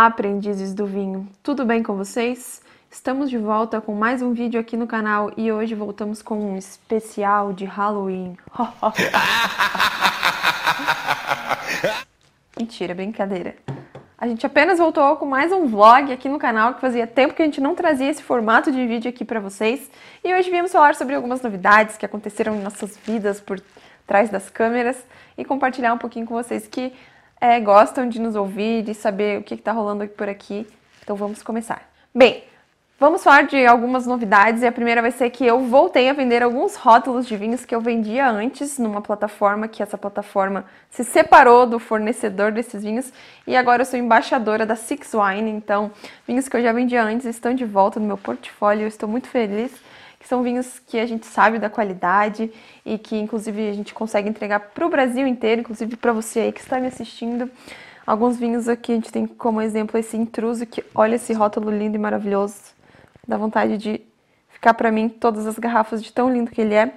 Olá, aprendizes do vinho! Tudo bem com vocês? Estamos de volta com mais um vídeo aqui no canal e hoje voltamos com um especial de Halloween. Mentira, brincadeira. A gente apenas voltou com mais um vlog aqui no canal, que fazia tempo que a gente não trazia esse formato de vídeo aqui para vocês. E hoje viemos falar sobre algumas novidades que aconteceram em nossas vidas por trás das câmeras e compartilhar um pouquinho com vocês que é, gostam de nos ouvir, de saber o que está rolando por aqui. Então vamos começar. Bem, vamos falar de algumas novidades e a primeira vai ser que eu voltei a vender alguns rótulos de vinhos que eu vendia antes numa plataforma, que essa plataforma se separou do fornecedor desses vinhos e agora eu sou embaixadora da Six Wine, então vinhos que eu já vendia antes estão de volta no meu portfólio, eu estou muito feliz que são vinhos que a gente sabe da qualidade e que inclusive a gente consegue entregar para o Brasil inteiro, inclusive para você aí que está me assistindo. Alguns vinhos aqui a gente tem como exemplo esse intruso que olha esse rótulo lindo e maravilhoso, dá vontade de ficar para mim todas as garrafas de tão lindo que ele é.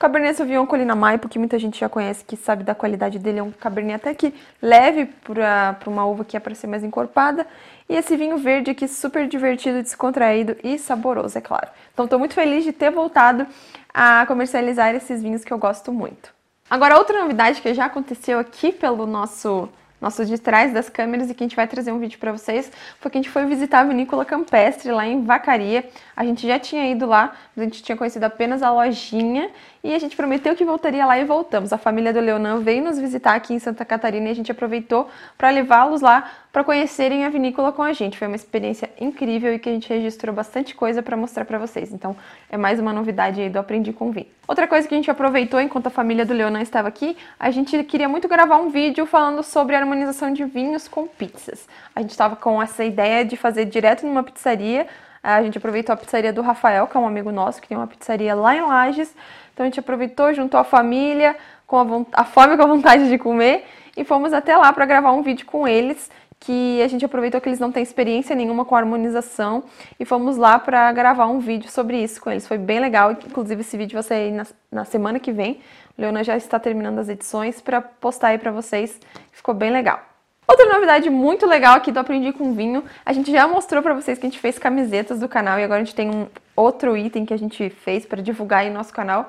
Cabernet Sauvignon Colina Maipo, que muita gente já conhece, que sabe da qualidade dele, é um Cabernet até que leve para uma uva que é para ser mais encorpada. E esse vinho verde aqui super divertido, descontraído e saboroso, é claro. Então estou muito feliz de ter voltado a comercializar esses vinhos que eu gosto muito. Agora, outra novidade que já aconteceu aqui pelo nosso nosso de trás das câmeras e que a gente vai trazer um vídeo para vocês, foi que a gente foi visitar a vinícola campestre lá em Vacaria. A gente já tinha ido lá, mas a gente tinha conhecido apenas a lojinha e a gente prometeu que voltaria lá e voltamos. A família do Leonan veio nos visitar aqui em Santa Catarina e a gente aproveitou para levá-los lá para conhecerem a vinícola com a gente. Foi uma experiência incrível e que a gente registrou bastante coisa para mostrar para vocês. Então, é mais uma novidade aí do Aprendi com Vinho. Outra coisa que a gente aproveitou enquanto a família do Leonan estava aqui, a gente queria muito gravar um vídeo falando sobre harmonização de vinhos com pizzas. A gente estava com essa ideia de fazer direto numa pizzaria. A gente aproveitou a pizzaria do Rafael, que é um amigo nosso, que tem uma pizzaria lá em Lages. Então a gente aproveitou, juntou a família, com a, a fome com a vontade de comer, e fomos até lá para gravar um vídeo com eles que a gente aproveitou que eles não têm experiência nenhuma com harmonização e fomos lá para gravar um vídeo sobre isso com eles. Foi bem legal, inclusive esse vídeo vai sair na, na semana que vem. Leona já está terminando as edições para postar aí para vocês. Ficou bem legal. Outra novidade muito legal aqui do Aprendi com Vinho, a gente já mostrou para vocês que a gente fez camisetas do canal e agora a gente tem um outro item que a gente fez para divulgar aí no nosso canal,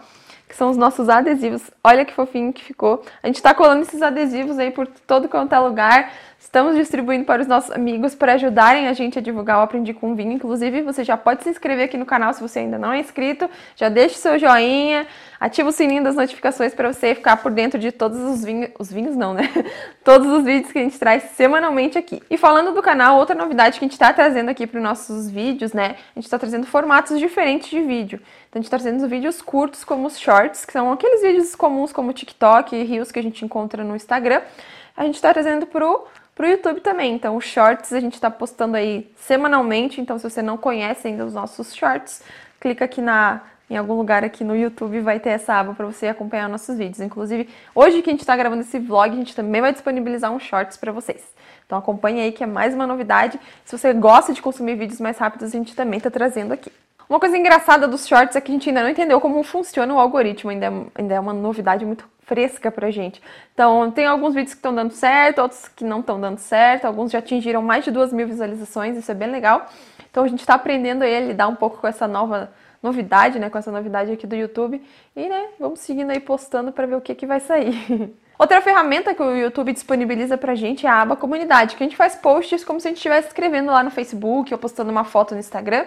que são os nossos adesivos. Olha que fofinho que ficou. A gente está colando esses adesivos aí por todo quanto é lugar. Estamos distribuindo para os nossos amigos para ajudarem a gente a divulgar o Aprendi com Vinho. Inclusive, você já pode se inscrever aqui no canal se você ainda não é inscrito. Já deixa o seu joinha, ativa o sininho das notificações para você ficar por dentro de todos os vinhos. Os vinhos não, né? todos os vídeos que a gente traz semanalmente aqui. E falando do canal, outra novidade que a gente está trazendo aqui para os nossos vídeos, né? A gente está trazendo formatos diferentes de vídeo. Então, a gente está trazendo vídeos curtos, como os shorts, que são aqueles vídeos comuns como TikTok e Reels que a gente encontra no Instagram. A gente está trazendo para o para o YouTube também. Então, os shorts a gente está postando aí semanalmente. Então, se você não conhece ainda os nossos shorts, clica aqui na em algum lugar aqui no YouTube vai ter essa aba para você acompanhar nossos vídeos. Inclusive, hoje que a gente está gravando esse vlog, a gente também vai disponibilizar um shorts para vocês. Então acompanhe aí que é mais uma novidade. Se você gosta de consumir vídeos mais rápidos, a gente também está trazendo aqui. Uma coisa engraçada dos shorts é que a gente ainda não entendeu como funciona o algoritmo, ainda é, ainda é uma novidade muito fresca pra gente. Então, tem alguns vídeos que estão dando certo, outros que não estão dando certo, alguns já atingiram mais de duas mil visualizações, isso é bem legal. Então, a gente está aprendendo a lidar um pouco com essa nova novidade, né, com essa novidade aqui do YouTube. E, né, vamos seguindo aí postando para ver o que, que vai sair. Outra ferramenta que o YouTube disponibiliza pra gente é a aba comunidade, que a gente faz posts como se a gente estivesse escrevendo lá no Facebook ou postando uma foto no Instagram.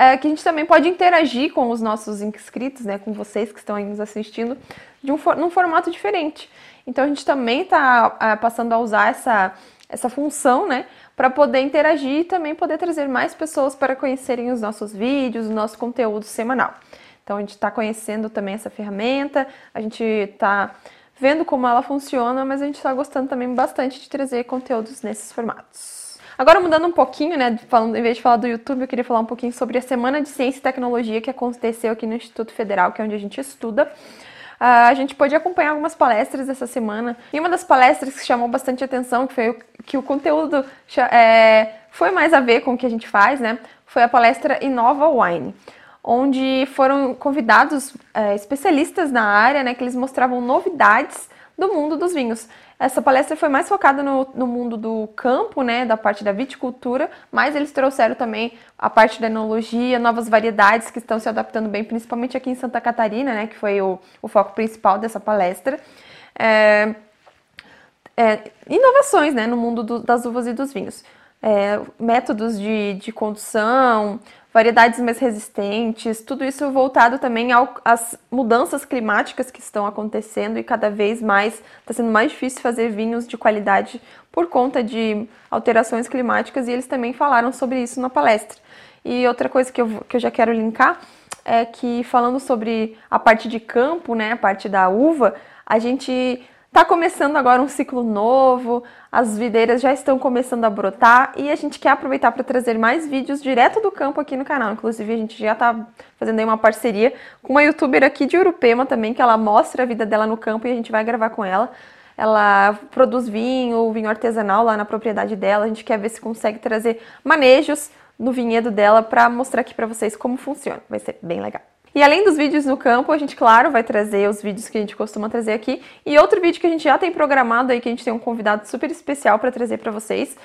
É, que a gente também pode interagir com os nossos inscritos, né, com vocês que estão aí nos assistindo, de um, num formato diferente. Então a gente também está é, passando a usar essa, essa função, né, para poder interagir e também poder trazer mais pessoas para conhecerem os nossos vídeos, o nosso conteúdo semanal. Então a gente está conhecendo também essa ferramenta, a gente está vendo como ela funciona, mas a gente está gostando também bastante de trazer conteúdos nesses formatos. Agora mudando um pouquinho, né, falando, em vez de falar do YouTube, eu queria falar um pouquinho sobre a Semana de Ciência e Tecnologia que aconteceu aqui no Instituto Federal, que é onde a gente estuda. Uh, a gente pôde acompanhar algumas palestras essa semana. E uma das palestras que chamou bastante atenção, que foi que o conteúdo é, foi mais a ver com o que a gente faz, né? Foi a palestra Inova Wine. onde foram convidados é, especialistas na área, né, que eles mostravam novidades do mundo dos vinhos. Essa palestra foi mais focada no, no, mundo do campo, né, da parte da viticultura, mas eles trouxeram também a parte da enologia, novas variedades que estão se adaptando bem, principalmente aqui em Santa Catarina, né, que foi o, o foco principal dessa palestra. É, é, inovações né, no mundo do, das uvas e dos vinhos. É, métodos de, de condução, variedades mais resistentes, tudo isso voltado também às mudanças climáticas que estão acontecendo e cada vez mais está sendo mais difícil fazer vinhos de qualidade por conta de alterações climáticas e eles também falaram sobre isso na palestra. E outra coisa que eu, que eu já quero linkar é que falando sobre a parte de campo, né, a parte da uva, a gente Está começando agora um ciclo novo, as videiras já estão começando a brotar e a gente quer aproveitar para trazer mais vídeos direto do campo aqui no canal. Inclusive, a gente já está fazendo aí uma parceria com uma youtuber aqui de Urupema também, que ela mostra a vida dela no campo e a gente vai gravar com ela. Ela produz vinho, vinho artesanal lá na propriedade dela. A gente quer ver se consegue trazer manejos no vinhedo dela para mostrar aqui para vocês como funciona. Vai ser bem legal. E além dos vídeos no campo, a gente, claro, vai trazer os vídeos que a gente costuma trazer aqui. E outro vídeo que a gente já tem programado aí, que a gente tem um convidado super especial para trazer para vocês,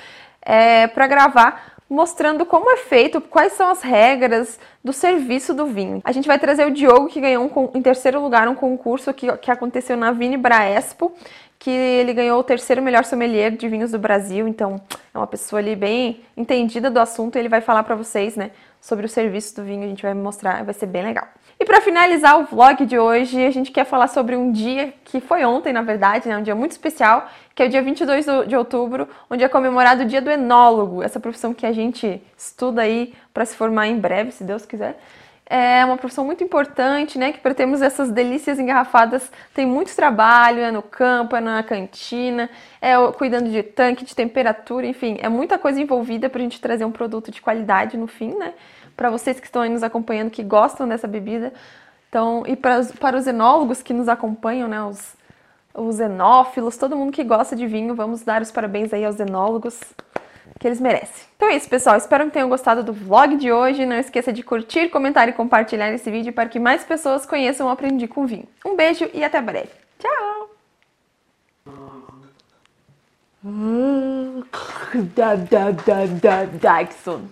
é para gravar mostrando como é feito, quais são as regras do serviço do vinho. A gente vai trazer o Diogo, que ganhou um, em terceiro lugar um concurso que, que aconteceu na Vini Braespo, que ele ganhou o terceiro melhor sommelier de vinhos do Brasil, então é uma pessoa ali bem entendida do assunto e ele vai falar para vocês, né, sobre o serviço do vinho, a gente vai mostrar, vai ser bem legal. E para finalizar o vlog de hoje, a gente quer falar sobre um dia que foi ontem, na verdade, né, um dia muito especial, que é o dia 22 de outubro, onde é comemorado o Dia do Enólogo, essa profissão que a gente estuda aí para se formar em breve, se Deus quiser. É uma profissão muito importante, né? Que para termos essas delícias engarrafadas tem muito trabalho, é no campo, é na cantina, é cuidando de tanque, de temperatura, enfim, é muita coisa envolvida para a gente trazer um produto de qualidade no fim, né? Para vocês que estão aí nos acompanhando, que gostam dessa bebida. Então, e para, para os enólogos que nos acompanham, né? Os, os enófilos, todo mundo que gosta de vinho, vamos dar os parabéns aí aos enólogos que eles merecem. Então é isso, pessoal. Espero que tenham gostado do vlog de hoje. Não esqueça de curtir, comentar e compartilhar esse vídeo para que mais pessoas conheçam o Aprendi com Vinho. Um beijo e até breve. Tchau! Dyson.